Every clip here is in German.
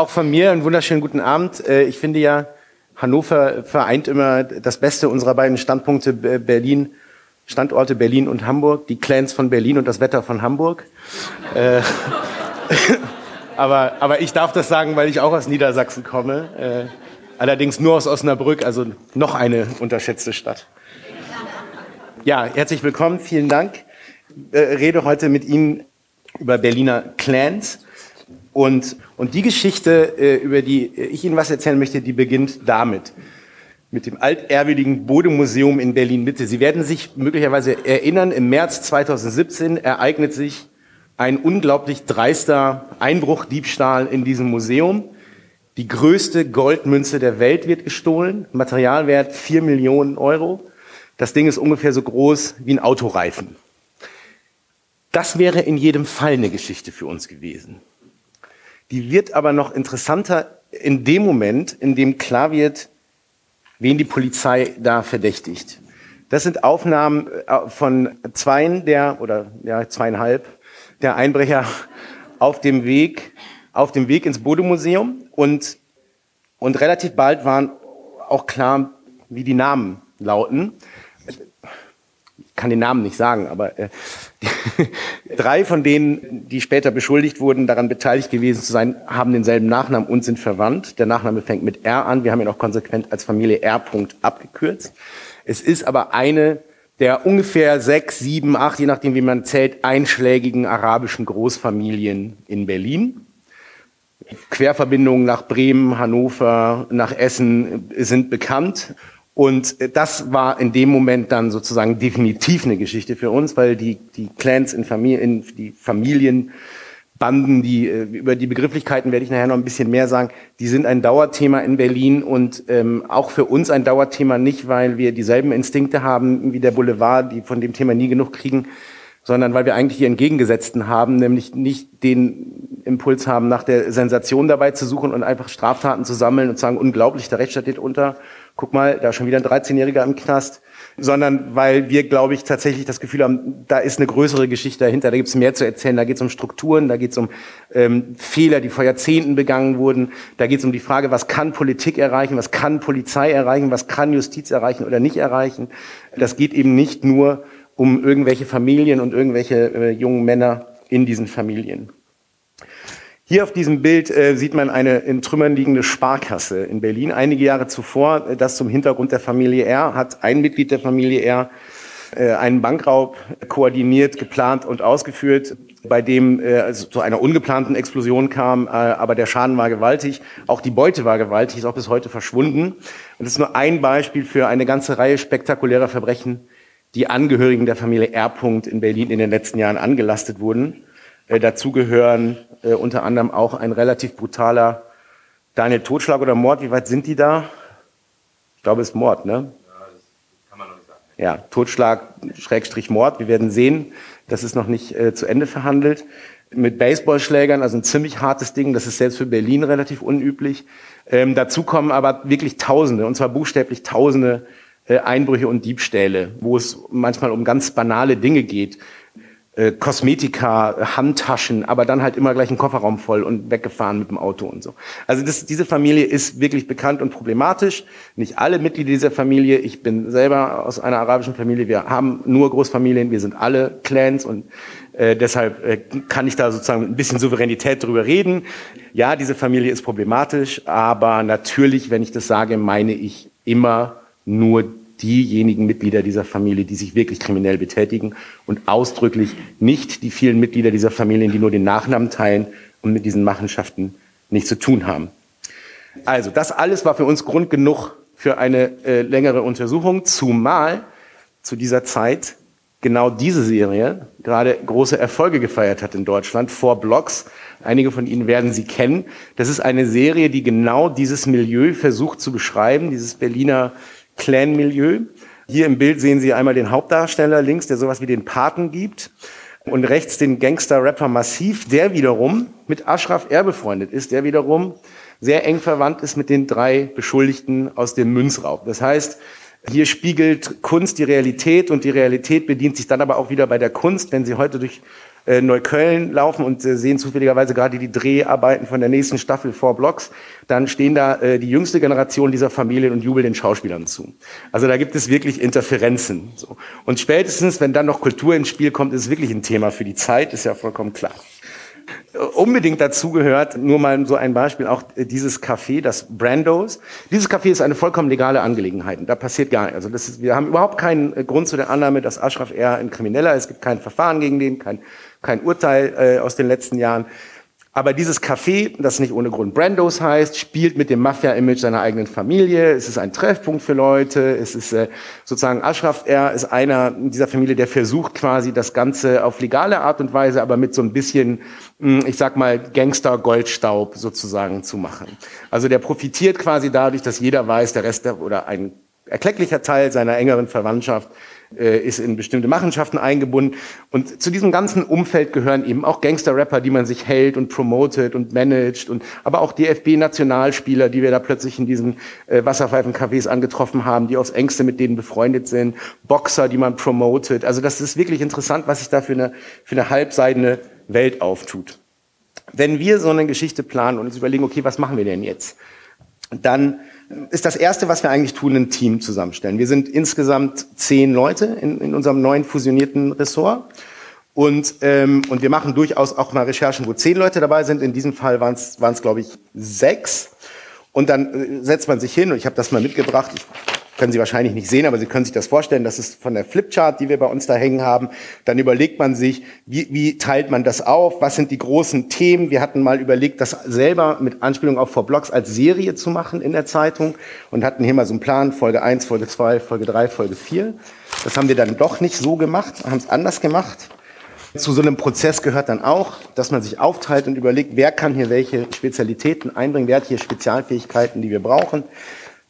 auch von mir einen wunderschönen guten Abend. Äh, ich finde ja, Hannover vereint immer das Beste unserer beiden Standpunkte Berlin, Standorte Berlin und Hamburg, die Clans von Berlin und das Wetter von Hamburg. Äh, aber, aber ich darf das sagen, weil ich auch aus Niedersachsen komme. Äh, allerdings nur aus Osnabrück, also noch eine unterschätzte Stadt. Ja, herzlich willkommen, vielen Dank. Äh, rede heute mit Ihnen über Berliner Clans. Und, und die Geschichte, äh, über die ich Ihnen was erzählen möchte, die beginnt damit. Mit dem altehrwürdigen Bodemuseum in Berlin-Mitte. Sie werden sich möglicherweise erinnern, im März 2017 ereignet sich ein unglaublich dreister Einbruchdiebstahl in diesem Museum. Die größte Goldmünze der Welt wird gestohlen, Materialwert vier Millionen Euro. Das Ding ist ungefähr so groß wie ein Autoreifen. Das wäre in jedem Fall eine Geschichte für uns gewesen. Die wird aber noch interessanter in dem Moment, in dem klar wird, wen die Polizei da verdächtigt. Das sind Aufnahmen äh, von zweien der, oder ja, zweieinhalb der Einbrecher auf dem Weg, auf dem Weg ins Bodemuseum und, und relativ bald waren auch klar, wie die Namen lauten kann den Namen nicht sagen, aber äh, drei von denen, die später beschuldigt wurden, daran beteiligt gewesen zu sein, haben denselben Nachnamen und sind verwandt. Der Nachname fängt mit R an. Wir haben ihn auch konsequent als Familie R. abgekürzt. Es ist aber eine der ungefähr sechs, sieben, acht, je nachdem wie man zählt, einschlägigen arabischen Großfamilien in Berlin. Querverbindungen nach Bremen, Hannover, nach Essen sind bekannt. Und äh, das war in dem Moment dann sozusagen definitiv eine Geschichte für uns, weil die, die Clans in Familien, die Familienbanden, die, äh, über die Begrifflichkeiten werde ich nachher noch ein bisschen mehr sagen, die sind ein Dauerthema in Berlin und ähm, auch für uns ein Dauerthema nicht, weil wir dieselben Instinkte haben wie der Boulevard, die von dem Thema nie genug kriegen, sondern weil wir eigentlich die entgegengesetzten haben, nämlich nicht den Impuls haben, nach der Sensation dabei zu suchen und einfach Straftaten zu sammeln und sagen, unglaublich, der Rechtsstaat steht unter, guck mal, da ist schon wieder ein 13-Jähriger im Knast, sondern weil wir, glaube ich, tatsächlich das Gefühl haben, da ist eine größere Geschichte dahinter, da gibt es mehr zu erzählen, da geht es um Strukturen, da geht es um ähm, Fehler, die vor Jahrzehnten begangen wurden, da geht es um die Frage, was kann Politik erreichen, was kann Polizei erreichen, was kann Justiz erreichen oder nicht erreichen. Das geht eben nicht nur um irgendwelche Familien und irgendwelche äh, jungen Männer in diesen Familien. Hier auf diesem Bild äh, sieht man eine in Trümmern liegende Sparkasse in Berlin. Einige Jahre zuvor, äh, das zum Hintergrund der Familie R, hat ein Mitglied der Familie R äh, einen Bankraub koordiniert, geplant und ausgeführt, bei dem äh, also zu einer ungeplanten Explosion kam, äh, aber der Schaden war gewaltig. Auch die Beute war gewaltig, ist auch bis heute verschwunden. Und das ist nur ein Beispiel für eine ganze Reihe spektakulärer Verbrechen, die Angehörigen der Familie R. in Berlin in den letzten Jahren angelastet wurden. Äh, dazu gehören äh, unter anderem auch ein relativ brutaler Daniel Totschlag oder Mord. Wie weit sind die da? Ich glaube, es ist Mord, ne? Ja, das kann man noch nicht sagen. Ja, Totschlag, Schrägstrich Mord. Wir werden sehen, das ist noch nicht äh, zu Ende verhandelt. Mit Baseballschlägern, also ein ziemlich hartes Ding. Das ist selbst für Berlin relativ unüblich. Ähm, dazu kommen aber wirklich Tausende, und zwar buchstäblich Tausende äh, Einbrüche und Diebstähle, wo es manchmal um ganz banale Dinge geht äh, Kosmetika, Handtaschen, aber dann halt immer gleich ein Kofferraum voll und weggefahren mit dem Auto und so. Also das, diese Familie ist wirklich bekannt und problematisch. Nicht alle Mitglieder dieser Familie. Ich bin selber aus einer arabischen Familie. Wir haben nur Großfamilien. Wir sind alle Clans und äh, deshalb äh, kann ich da sozusagen ein bisschen Souveränität drüber reden. Ja, diese Familie ist problematisch, aber natürlich, wenn ich das sage, meine ich immer nur diejenigen Mitglieder dieser Familie, die sich wirklich kriminell betätigen und ausdrücklich nicht die vielen Mitglieder dieser Familien, die nur den Nachnamen teilen und mit diesen Machenschaften nichts zu tun haben. Also das alles war für uns Grund genug für eine äh, längere Untersuchung, zumal zu dieser Zeit genau diese Serie gerade große Erfolge gefeiert hat in Deutschland, vor Blocks. Einige von Ihnen werden sie kennen. Das ist eine Serie, die genau dieses Milieu versucht zu beschreiben, dieses Berliner Clan-Milieu. Hier im Bild sehen Sie einmal den Hauptdarsteller links, der sowas wie den Paten gibt. Und rechts den Gangster-Rapper Massiv, der wiederum mit Ashraf R. befreundet ist, der wiederum sehr eng verwandt ist mit den drei Beschuldigten aus dem Münzraub. Das heißt, hier spiegelt Kunst die Realität und die Realität bedient sich dann aber auch wieder bei der Kunst. Wenn Sie heute durch äh, Neukölln laufen und äh, sehen zufälligerweise gerade die Dreharbeiten von der nächsten Staffel Four Blocks, dann stehen da äh, die jüngste Generation dieser Familien und jubeln den Schauspielern zu. Also da gibt es wirklich Interferenzen. So. Und spätestens, wenn dann noch Kultur ins Spiel kommt, ist wirklich ein Thema für die Zeit, ist ja vollkommen klar unbedingt dazu gehört, nur mal so ein Beispiel, auch dieses Café, das Brandos. Dieses Café ist eine vollkommen legale Angelegenheit. Da passiert gar nichts. Also das ist, wir haben überhaupt keinen Grund zu der Annahme, dass Ashraf eher ein Krimineller ist. Es gibt kein Verfahren gegen den, kein, kein Urteil äh, aus den letzten Jahren. Aber dieses Café, das nicht ohne Grund Brandos heißt, spielt mit dem Mafia-Image seiner eigenen Familie. Es ist ein Treffpunkt für Leute. Es ist äh, sozusagen Ashraf, er ist einer dieser Familie, der versucht quasi das Ganze auf legale Art und Weise, aber mit so ein bisschen, hm, ich sag mal, Gangster-Goldstaub sozusagen zu machen. Also der profitiert quasi dadurch, dass jeder weiß, der Rest der, oder ein erklecklicher Teil seiner engeren Verwandtschaft ist in bestimmte Machenschaften eingebunden. Und zu diesem ganzen Umfeld gehören eben auch Gangster-Rapper, die man sich hält und promotet und managt und aber auch DFB-Nationalspieler, die wir da plötzlich in diesen äh, Wasserpfeifen-Cafés angetroffen haben, die aufs engste mit denen befreundet sind, Boxer, die man promotet. Also das ist wirklich interessant, was sich da für eine, für eine halbseidene Welt auftut. Wenn wir so eine Geschichte planen und uns überlegen, okay, was machen wir denn jetzt? Dann ist das Erste, was wir eigentlich tun, ein Team zusammenstellen. Wir sind insgesamt zehn Leute in, in unserem neuen fusionierten Ressort. Und, ähm, und wir machen durchaus auch mal Recherchen, wo zehn Leute dabei sind. In diesem Fall waren es, glaube ich, sechs. Und dann äh, setzt man sich hin, und ich habe das mal mitgebracht. Ich können Sie wahrscheinlich nicht sehen, aber Sie können sich das vorstellen. Das ist von der Flipchart, die wir bei uns da hängen haben. Dann überlegt man sich, wie, wie teilt man das auf? Was sind die großen Themen? Wir hatten mal überlegt, das selber mit Anspielung auf Four Blocks als Serie zu machen in der Zeitung und hatten hier mal so einen Plan, Folge 1, Folge 2, Folge 3, Folge 4. Das haben wir dann doch nicht so gemacht, haben es anders gemacht. Zu so einem Prozess gehört dann auch, dass man sich aufteilt und überlegt, wer kann hier welche Spezialitäten einbringen, wer hat hier Spezialfähigkeiten, die wir brauchen.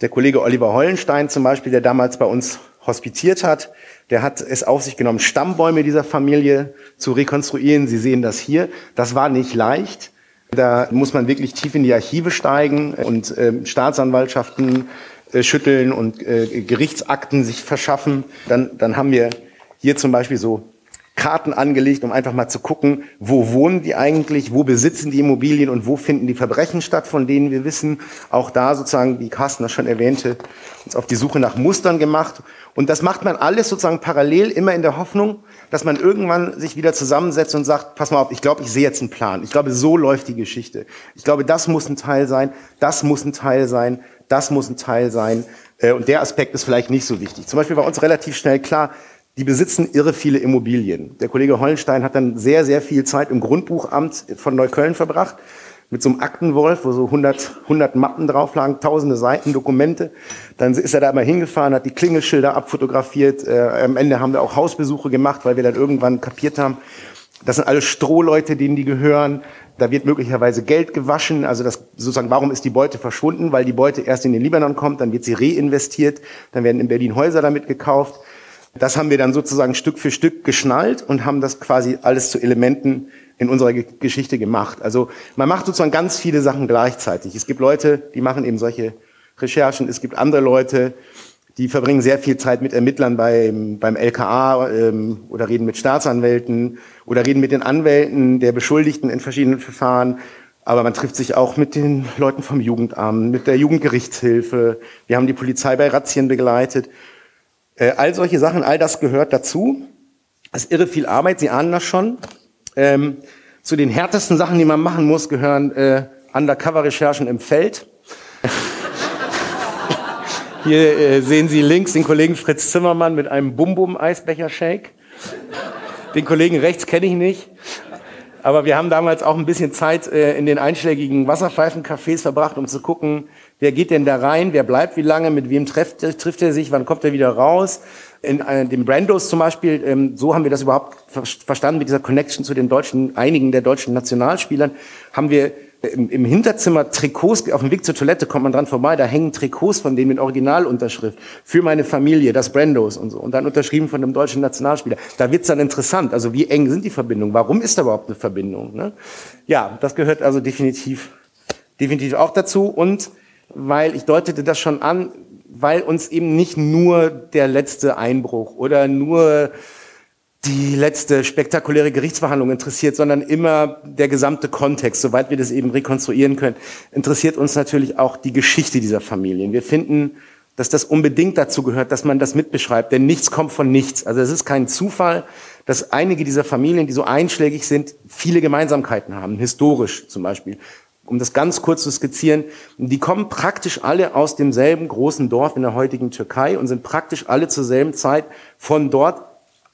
Der Kollege Oliver Hollenstein zum Beispiel, der damals bei uns hospitiert hat, der hat es auf sich genommen, Stammbäume dieser Familie zu rekonstruieren. Sie sehen das hier. Das war nicht leicht. Da muss man wirklich tief in die Archive steigen und äh, Staatsanwaltschaften äh, schütteln und äh, Gerichtsakten sich verschaffen. Dann, dann haben wir hier zum Beispiel so Karten angelegt, um einfach mal zu gucken, wo wohnen die eigentlich, wo besitzen die Immobilien und wo finden die Verbrechen statt, von denen wir wissen. Auch da sozusagen, wie Carsten das schon erwähnte, uns auf die Suche nach Mustern gemacht. Und das macht man alles sozusagen parallel, immer in der Hoffnung, dass man irgendwann sich wieder zusammensetzt und sagt, pass mal auf, ich glaube, ich sehe jetzt einen Plan. Ich glaube, so läuft die Geschichte. Ich glaube, das muss ein Teil sein, das muss ein Teil sein, das muss ein Teil sein. Äh, und der Aspekt ist vielleicht nicht so wichtig. Zum Beispiel war uns relativ schnell klar, die besitzen irre viele Immobilien. Der Kollege Hollenstein hat dann sehr, sehr viel Zeit im Grundbuchamt von Neukölln verbracht, mit so einem Aktenwolf, wo so 100, 100 Mappen drauf lagen, tausende Seiten Dokumente. Dann ist er da mal hingefahren, hat die Klingelschilder abfotografiert. Äh, am Ende haben wir auch Hausbesuche gemacht, weil wir dann irgendwann kapiert haben, das sind alle Strohleute, denen die gehören. Da wird möglicherweise Geld gewaschen. Also das sozusagen, warum ist die Beute verschwunden? Weil die Beute erst in den Libanon kommt, dann wird sie reinvestiert, dann werden in Berlin Häuser damit gekauft. Das haben wir dann sozusagen Stück für Stück geschnallt und haben das quasi alles zu Elementen in unserer Geschichte gemacht. Also man macht sozusagen ganz viele Sachen gleichzeitig. Es gibt Leute, die machen eben solche Recherchen. Es gibt andere Leute, die verbringen sehr viel Zeit mit Ermittlern beim, beim LKA ähm, oder reden mit Staatsanwälten oder reden mit den Anwälten der Beschuldigten in verschiedenen Verfahren. Aber man trifft sich auch mit den Leuten vom Jugendamt, mit der Jugendgerichtshilfe. Wir haben die Polizei bei Razzien begleitet. Äh, all solche Sachen, all das gehört dazu. Es ist irre viel Arbeit, Sie ahnen das schon. Ähm, zu den härtesten Sachen, die man machen muss, gehören äh, Undercover-Recherchen im Feld. Hier äh, sehen Sie links den Kollegen Fritz Zimmermann mit einem Bum-Bum-Eisbecher-Shake. Den Kollegen rechts kenne ich nicht. Aber wir haben damals auch ein bisschen Zeit äh, in den einschlägigen Wasserpfeifen-Cafés verbracht, um zu gucken, Wer geht denn da rein? Wer bleibt wie lange? Mit wem trifft, trifft er sich? Wann kommt er wieder raus? In äh, dem Brandos zum Beispiel, ähm, so haben wir das überhaupt ver verstanden mit dieser Connection zu den deutschen, einigen der deutschen Nationalspielern, haben wir im, im Hinterzimmer Trikots, auf dem Weg zur Toilette kommt man dran vorbei, da hängen Trikots von denen mit Originalunterschrift für meine Familie, das Brandos und so. Und dann unterschrieben von einem deutschen Nationalspieler. Da wird's dann interessant. Also wie eng sind die Verbindungen? Warum ist da überhaupt eine Verbindung? Ne? Ja, das gehört also definitiv, definitiv auch dazu. Und weil ich deutete das schon an, weil uns eben nicht nur der letzte Einbruch oder nur die letzte spektakuläre Gerichtsverhandlung interessiert, sondern immer der gesamte Kontext. Soweit wir das eben rekonstruieren können, interessiert uns natürlich auch die Geschichte dieser Familien. Wir finden, dass das unbedingt dazu gehört, dass man das mitbeschreibt, denn nichts kommt von nichts. Also es ist kein Zufall, dass einige dieser Familien, die so einschlägig sind, viele Gemeinsamkeiten haben, historisch zum Beispiel. Um das ganz kurz zu skizzieren, die kommen praktisch alle aus demselben großen Dorf in der heutigen Türkei und sind praktisch alle zur selben Zeit von dort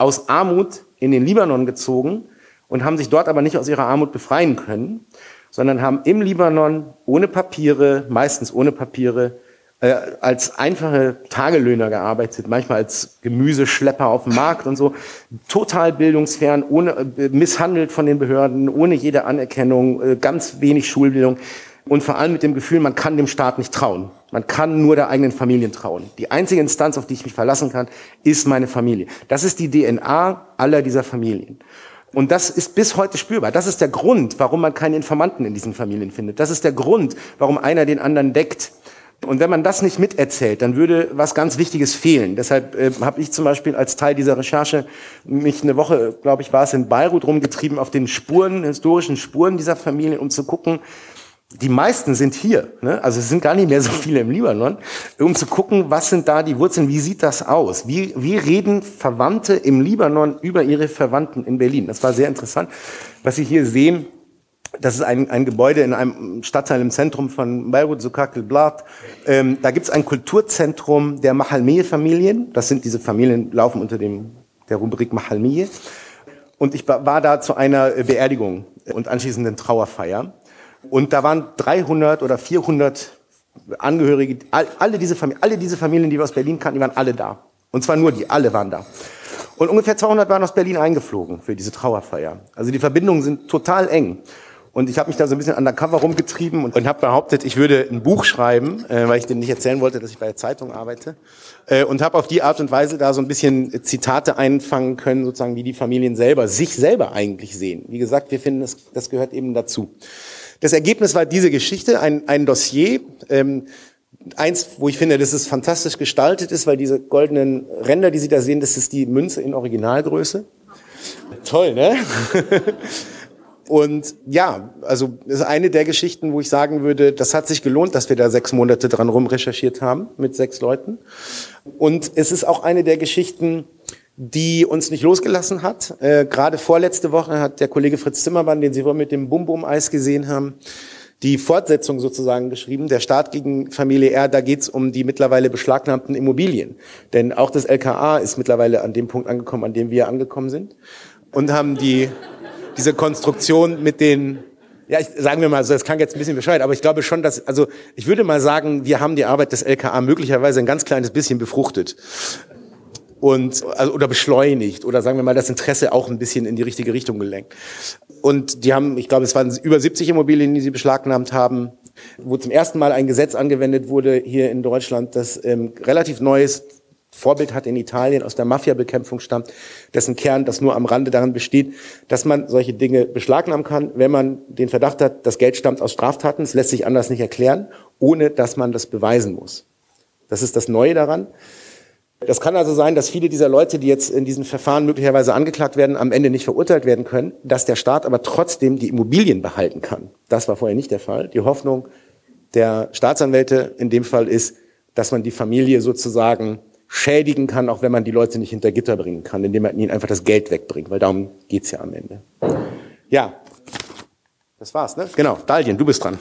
aus Armut in den Libanon gezogen und haben sich dort aber nicht aus ihrer Armut befreien können, sondern haben im Libanon ohne Papiere, meistens ohne Papiere, äh, als einfache Tagelöhner gearbeitet, manchmal als Gemüseschlepper auf dem Markt und so, total bildungsfern, ohne äh, misshandelt von den Behörden, ohne jede Anerkennung, äh, ganz wenig Schulbildung und vor allem mit dem Gefühl, man kann dem Staat nicht trauen. Man kann nur der eigenen Familie trauen. Die einzige Instanz, auf die ich mich verlassen kann, ist meine Familie. Das ist die DNA aller dieser Familien. Und das ist bis heute spürbar. Das ist der Grund, warum man keine Informanten in diesen Familien findet. Das ist der Grund, warum einer den anderen deckt. Und wenn man das nicht miterzählt, dann würde was ganz Wichtiges fehlen. Deshalb äh, habe ich zum Beispiel als Teil dieser Recherche mich eine Woche, glaube ich, war es in Beirut rumgetrieben auf den Spuren, historischen Spuren dieser Familien, um zu gucken, die meisten sind hier, ne? also es sind gar nicht mehr so viele im Libanon, um zu gucken, was sind da die Wurzeln, wie sieht das aus? Wie, wie reden Verwandte im Libanon über ihre Verwandten in Berlin? Das war sehr interessant. Was Sie hier sehen, das ist ein, ein Gebäude in einem Stadtteil im Zentrum von Beirut, Sukakel Blat. Ähm, da gibt es ein Kulturzentrum der Mahalmeye-Familien. Das sind diese Familien, laufen unter dem, der Rubrik Mahalmeye. Und ich war da zu einer Beerdigung und anschließenden Trauerfeier. Und da waren 300 oder 400 Angehörige, alle diese, Familien, alle diese Familien, die wir aus Berlin kannten, die waren alle da. Und zwar nur die, alle waren da. Und ungefähr 200 waren aus Berlin eingeflogen für diese Trauerfeier. Also die Verbindungen sind total eng. Und ich habe mich da so ein bisschen undercover rumgetrieben und, und habe behauptet, ich würde ein Buch schreiben, äh, weil ich denen nicht erzählen wollte, dass ich bei der Zeitung arbeite. Äh, und habe auf die Art und Weise da so ein bisschen Zitate einfangen können, sozusagen, wie die Familien selber sich selber eigentlich sehen. Wie gesagt, wir finden, das, das gehört eben dazu. Das Ergebnis war diese Geschichte, ein, ein Dossier, ähm, eins, wo ich finde, dass es fantastisch gestaltet ist, weil diese goldenen Ränder, die Sie da sehen, das ist die Münze in Originalgröße. Toll, ne? Und ja, also das ist eine der Geschichten, wo ich sagen würde, das hat sich gelohnt, dass wir da sechs Monate dran rumrecherchiert haben mit sechs Leuten. Und es ist auch eine der Geschichten, die uns nicht losgelassen hat. Äh, Gerade vorletzte Woche hat der Kollege Fritz Zimmermann, den Sie wohl mit dem Bum-Bum-Eis gesehen haben, die Fortsetzung sozusagen geschrieben, der Staat gegen Familie R, da geht's um die mittlerweile beschlagnahmten Immobilien. Denn auch das LKA ist mittlerweile an dem Punkt angekommen, an dem wir angekommen sind. Und haben die, diese Konstruktion mit den ja, ich, sagen wir mal so, das klang jetzt ein bisschen bescheuert, aber ich glaube schon, dass, also ich würde mal sagen, wir haben die Arbeit des LKA möglicherweise ein ganz kleines bisschen befruchtet und also, oder beschleunigt oder sagen wir mal das Interesse auch ein bisschen in die richtige Richtung gelenkt. Und die haben, ich glaube, es waren über 70 Immobilien, die sie beschlagnahmt haben, wo zum ersten Mal ein Gesetz angewendet wurde hier in Deutschland, das ähm, relativ neues Vorbild hat in Italien aus der Mafia-Bekämpfung stammt, dessen Kern das nur am Rande daran besteht, dass man solche Dinge beschlagnahmen kann, wenn man den Verdacht hat, das Geld stammt aus Straftaten, es lässt sich anders nicht erklären, ohne dass man das beweisen muss. Das ist das Neue daran. Das kann also sein, dass viele dieser Leute, die jetzt in diesen Verfahren möglicherweise angeklagt werden, am Ende nicht verurteilt werden können, dass der Staat aber trotzdem die Immobilien behalten kann. Das war vorher nicht der Fall. Die Hoffnung der Staatsanwälte in dem Fall ist, dass man die Familie sozusagen schädigen kann, auch wenn man die Leute nicht hinter Gitter bringen kann, indem man ihnen einfach das Geld wegbringt, weil darum geht's ja am Ende. Ja, das war's, ne? Genau, Dalien, du bist dran.